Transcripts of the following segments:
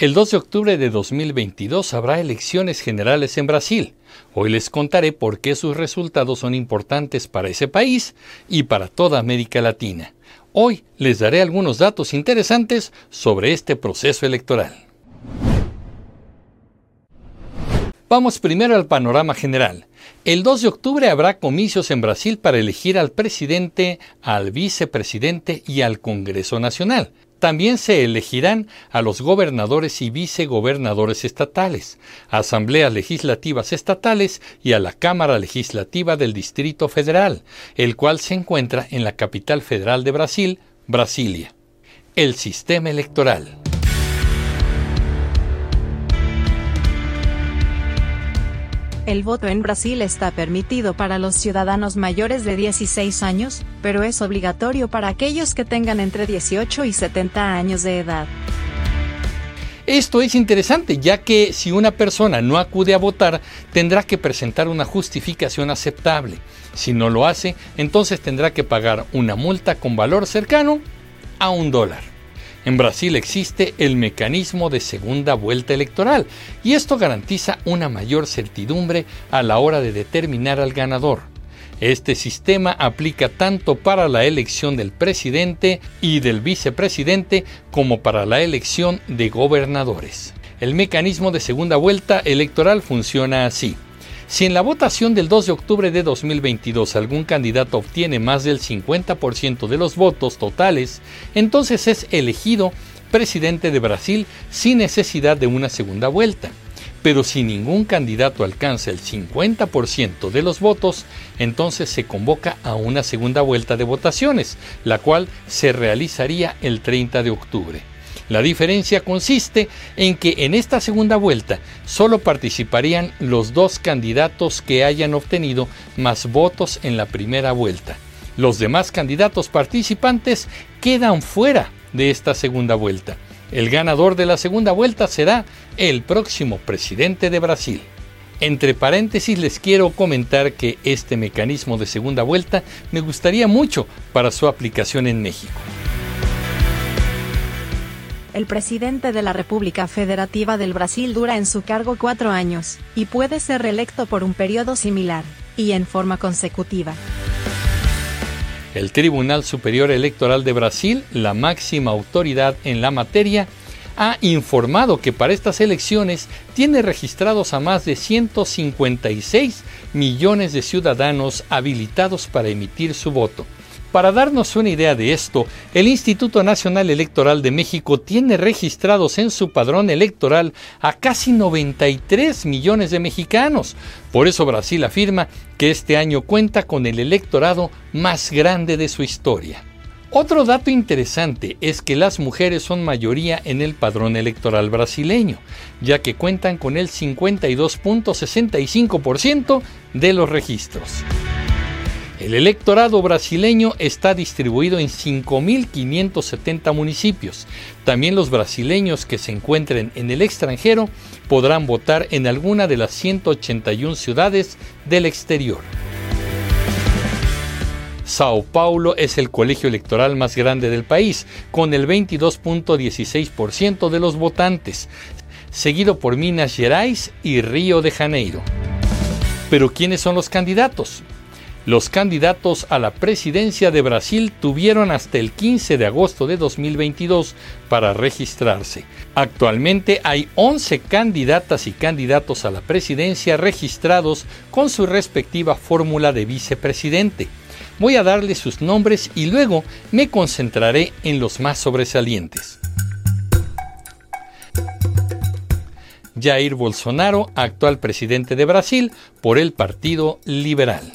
El 2 de octubre de 2022 habrá elecciones generales en Brasil. Hoy les contaré por qué sus resultados son importantes para ese país y para toda América Latina. Hoy les daré algunos datos interesantes sobre este proceso electoral. Vamos primero al panorama general. El 2 de octubre habrá comicios en Brasil para elegir al presidente, al vicepresidente y al Congreso Nacional. También se elegirán a los gobernadores y vicegobernadores estatales, asambleas legislativas estatales y a la Cámara Legislativa del Distrito Federal, el cual se encuentra en la capital federal de Brasil, Brasilia. El sistema electoral. El voto en Brasil está permitido para los ciudadanos mayores de 16 años, pero es obligatorio para aquellos que tengan entre 18 y 70 años de edad. Esto es interesante, ya que si una persona no acude a votar, tendrá que presentar una justificación aceptable. Si no lo hace, entonces tendrá que pagar una multa con valor cercano a un dólar. En Brasil existe el mecanismo de segunda vuelta electoral y esto garantiza una mayor certidumbre a la hora de determinar al ganador. Este sistema aplica tanto para la elección del presidente y del vicepresidente como para la elección de gobernadores. El mecanismo de segunda vuelta electoral funciona así. Si en la votación del 2 de octubre de 2022 algún candidato obtiene más del 50% de los votos totales, entonces es elegido presidente de Brasil sin necesidad de una segunda vuelta. Pero si ningún candidato alcanza el 50% de los votos, entonces se convoca a una segunda vuelta de votaciones, la cual se realizaría el 30 de octubre. La diferencia consiste en que en esta segunda vuelta solo participarían los dos candidatos que hayan obtenido más votos en la primera vuelta. Los demás candidatos participantes quedan fuera de esta segunda vuelta. El ganador de la segunda vuelta será el próximo presidente de Brasil. Entre paréntesis les quiero comentar que este mecanismo de segunda vuelta me gustaría mucho para su aplicación en México. El presidente de la República Federativa del Brasil dura en su cargo cuatro años, y puede ser reelecto por un periodo similar, y en forma consecutiva. El Tribunal Superior Electoral de Brasil, la máxima autoridad en la materia, ha informado que para estas elecciones tiene registrados a más de 156 millones de ciudadanos habilitados para emitir su voto. Para darnos una idea de esto, el Instituto Nacional Electoral de México tiene registrados en su padrón electoral a casi 93 millones de mexicanos. Por eso Brasil afirma que este año cuenta con el electorado más grande de su historia. Otro dato interesante es que las mujeres son mayoría en el padrón electoral brasileño, ya que cuentan con el 52.65% de los registros. El electorado brasileño está distribuido en 5.570 municipios. También los brasileños que se encuentren en el extranjero podrán votar en alguna de las 181 ciudades del exterior. Sao Paulo es el colegio electoral más grande del país, con el 22.16% de los votantes, seguido por Minas Gerais y Río de Janeiro. Pero ¿quiénes son los candidatos? Los candidatos a la presidencia de Brasil tuvieron hasta el 15 de agosto de 2022 para registrarse. Actualmente hay 11 candidatas y candidatos a la presidencia registrados con su respectiva fórmula de vicepresidente. Voy a darles sus nombres y luego me concentraré en los más sobresalientes. Jair Bolsonaro, actual presidente de Brasil por el Partido Liberal.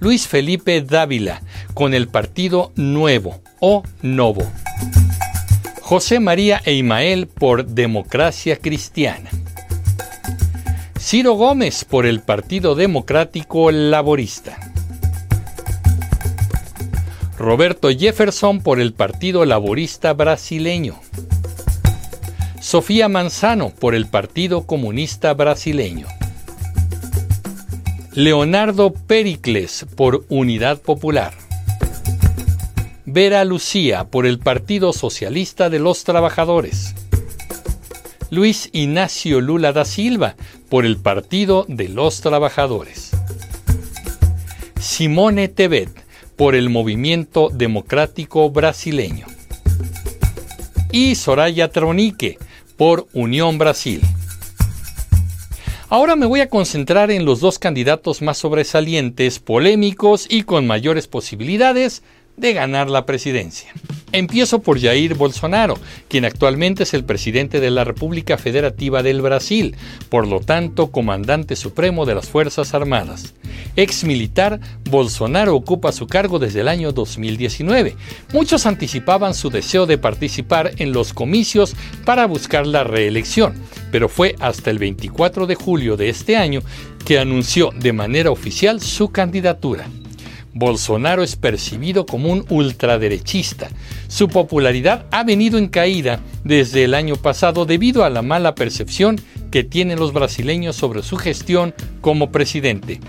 Luis Felipe Dávila con el Partido Nuevo o Novo. José María Eimael por Democracia Cristiana. Ciro Gómez por el Partido Democrático Laborista. Roberto Jefferson por el Partido Laborista Brasileño. Sofía Manzano por el Partido Comunista Brasileño. Leonardo Pericles por Unidad Popular. Vera Lucía por el Partido Socialista de los Trabajadores. Luis Ignacio Lula da Silva, por el Partido de los Trabajadores. Simone Tebet, por el Movimiento Democrático Brasileño. Y Soraya Tronique, por Unión Brasil. Ahora me voy a concentrar en los dos candidatos más sobresalientes, polémicos y con mayores posibilidades de ganar la presidencia. Empiezo por Jair Bolsonaro, quien actualmente es el presidente de la República Federativa del Brasil, por lo tanto comandante supremo de las Fuerzas Armadas. Ex militar, Bolsonaro ocupa su cargo desde el año 2019. Muchos anticipaban su deseo de participar en los comicios para buscar la reelección, pero fue hasta el 24 de julio de este año que anunció de manera oficial su candidatura. Bolsonaro es percibido como un ultraderechista. Su popularidad ha venido en caída desde el año pasado debido a la mala percepción que tienen los brasileños sobre su gestión como presidente.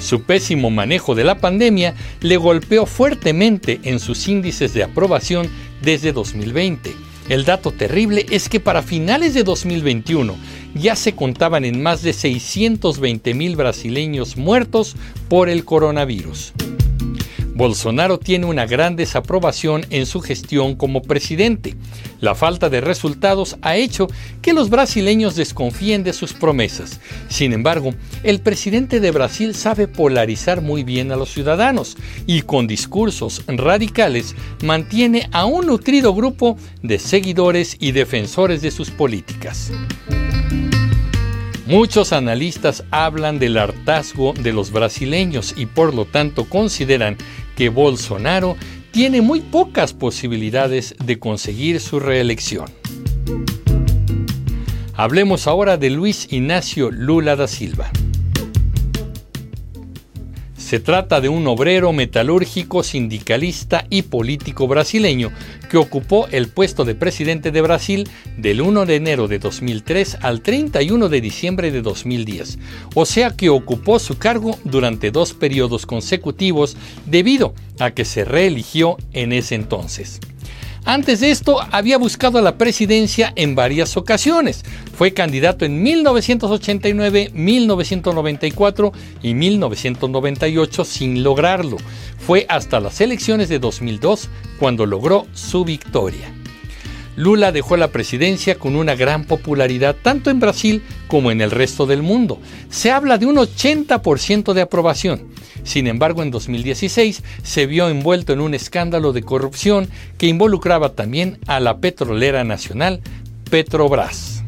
Su pésimo manejo de la pandemia le golpeó fuertemente en sus índices de aprobación desde 2020. El dato terrible es que para finales de 2021 ya se contaban en más de 620 mil brasileños muertos por el coronavirus. Bolsonaro tiene una gran desaprobación en su gestión como presidente. La falta de resultados ha hecho que los brasileños desconfíen de sus promesas. Sin embargo, el presidente de Brasil sabe polarizar muy bien a los ciudadanos y con discursos radicales mantiene a un nutrido grupo de seguidores y defensores de sus políticas. Muchos analistas hablan del hartazgo de los brasileños y por lo tanto consideran que Bolsonaro tiene muy pocas posibilidades de conseguir su reelección. Hablemos ahora de Luis Ignacio Lula da Silva. Se trata de un obrero metalúrgico, sindicalista y político brasileño que ocupó el puesto de presidente de Brasil del 1 de enero de 2003 al 31 de diciembre de 2010, o sea que ocupó su cargo durante dos periodos consecutivos debido a que se reeligió en ese entonces. Antes de esto había buscado la presidencia en varias ocasiones. Fue candidato en 1989, 1994 y 1998 sin lograrlo. Fue hasta las elecciones de 2002 cuando logró su victoria. Lula dejó la presidencia con una gran popularidad tanto en Brasil como en el resto del mundo. Se habla de un 80% de aprobación. Sin embargo, en 2016 se vio envuelto en un escándalo de corrupción que involucraba también a la petrolera nacional Petrobras.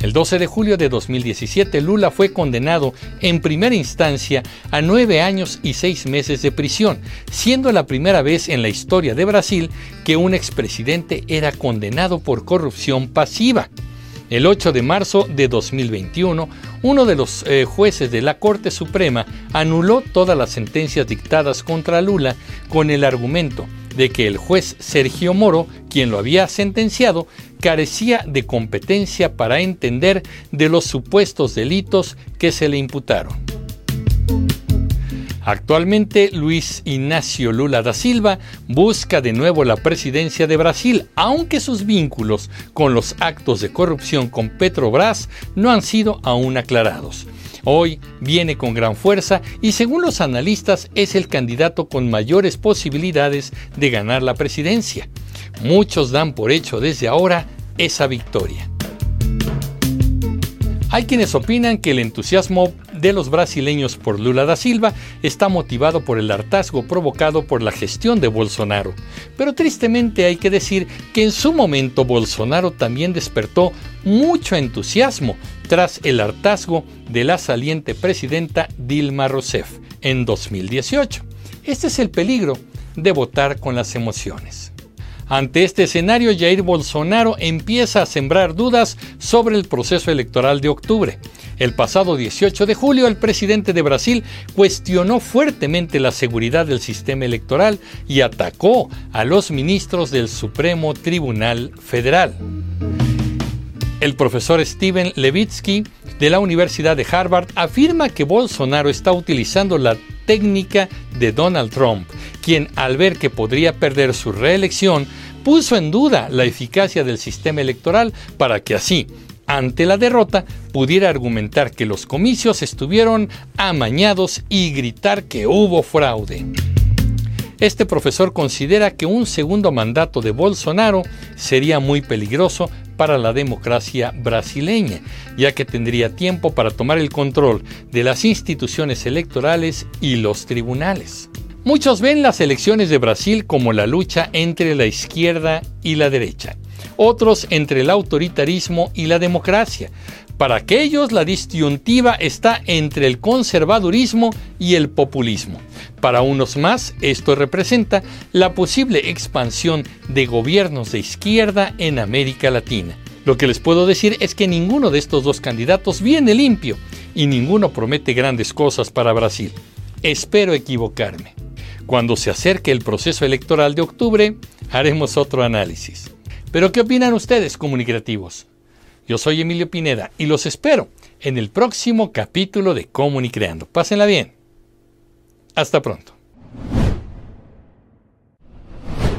El 12 de julio de 2017, Lula fue condenado en primera instancia a nueve años y seis meses de prisión, siendo la primera vez en la historia de Brasil que un expresidente era condenado por corrupción pasiva. El 8 de marzo de 2021, uno de los eh, jueces de la Corte Suprema anuló todas las sentencias dictadas contra Lula con el argumento de que el juez Sergio Moro, quien lo había sentenciado, carecía de competencia para entender de los supuestos delitos que se le imputaron. Actualmente Luis Ignacio Lula da Silva busca de nuevo la presidencia de Brasil, aunque sus vínculos con los actos de corrupción con Petrobras no han sido aún aclarados. Hoy viene con gran fuerza y según los analistas es el candidato con mayores posibilidades de ganar la presidencia. Muchos dan por hecho desde ahora esa victoria. Hay quienes opinan que el entusiasmo de los brasileños por Lula da Silva está motivado por el hartazgo provocado por la gestión de Bolsonaro. Pero tristemente hay que decir que en su momento Bolsonaro también despertó mucho entusiasmo tras el hartazgo de la saliente presidenta Dilma Rousseff en 2018. Este es el peligro de votar con las emociones. Ante este escenario, Jair Bolsonaro empieza a sembrar dudas sobre el proceso electoral de octubre. El pasado 18 de julio, el presidente de Brasil cuestionó fuertemente la seguridad del sistema electoral y atacó a los ministros del Supremo Tribunal Federal. El profesor Steven Levitsky de la Universidad de Harvard afirma que Bolsonaro está utilizando la técnica de Donald Trump, quien al ver que podría perder su reelección, puso en duda la eficacia del sistema electoral para que así, ante la derrota, pudiera argumentar que los comicios estuvieron amañados y gritar que hubo fraude. Este profesor considera que un segundo mandato de Bolsonaro sería muy peligroso para la democracia brasileña, ya que tendría tiempo para tomar el control de las instituciones electorales y los tribunales. Muchos ven las elecciones de Brasil como la lucha entre la izquierda y la derecha, otros entre el autoritarismo y la democracia. Para aquellos la disyuntiva está entre el conservadurismo y el populismo. Para unos más, esto representa la posible expansión de gobiernos de izquierda en América Latina. Lo que les puedo decir es que ninguno de estos dos candidatos viene limpio y ninguno promete grandes cosas para Brasil. Espero equivocarme. Cuando se acerque el proceso electoral de octubre, haremos otro análisis. Pero ¿qué opinan ustedes, comunicativos? Yo soy Emilio Pineda y los espero en el próximo capítulo de Comunicreando. Pásenla bien. Hasta pronto.